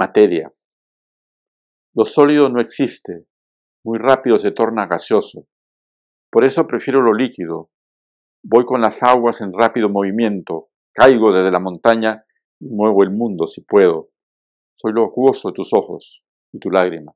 Materia. Lo sólido no existe, muy rápido se torna gaseoso. Por eso prefiero lo líquido. Voy con las aguas en rápido movimiento, caigo desde la montaña y muevo el mundo si puedo. Soy lo acuoso de tus ojos y tu lágrima.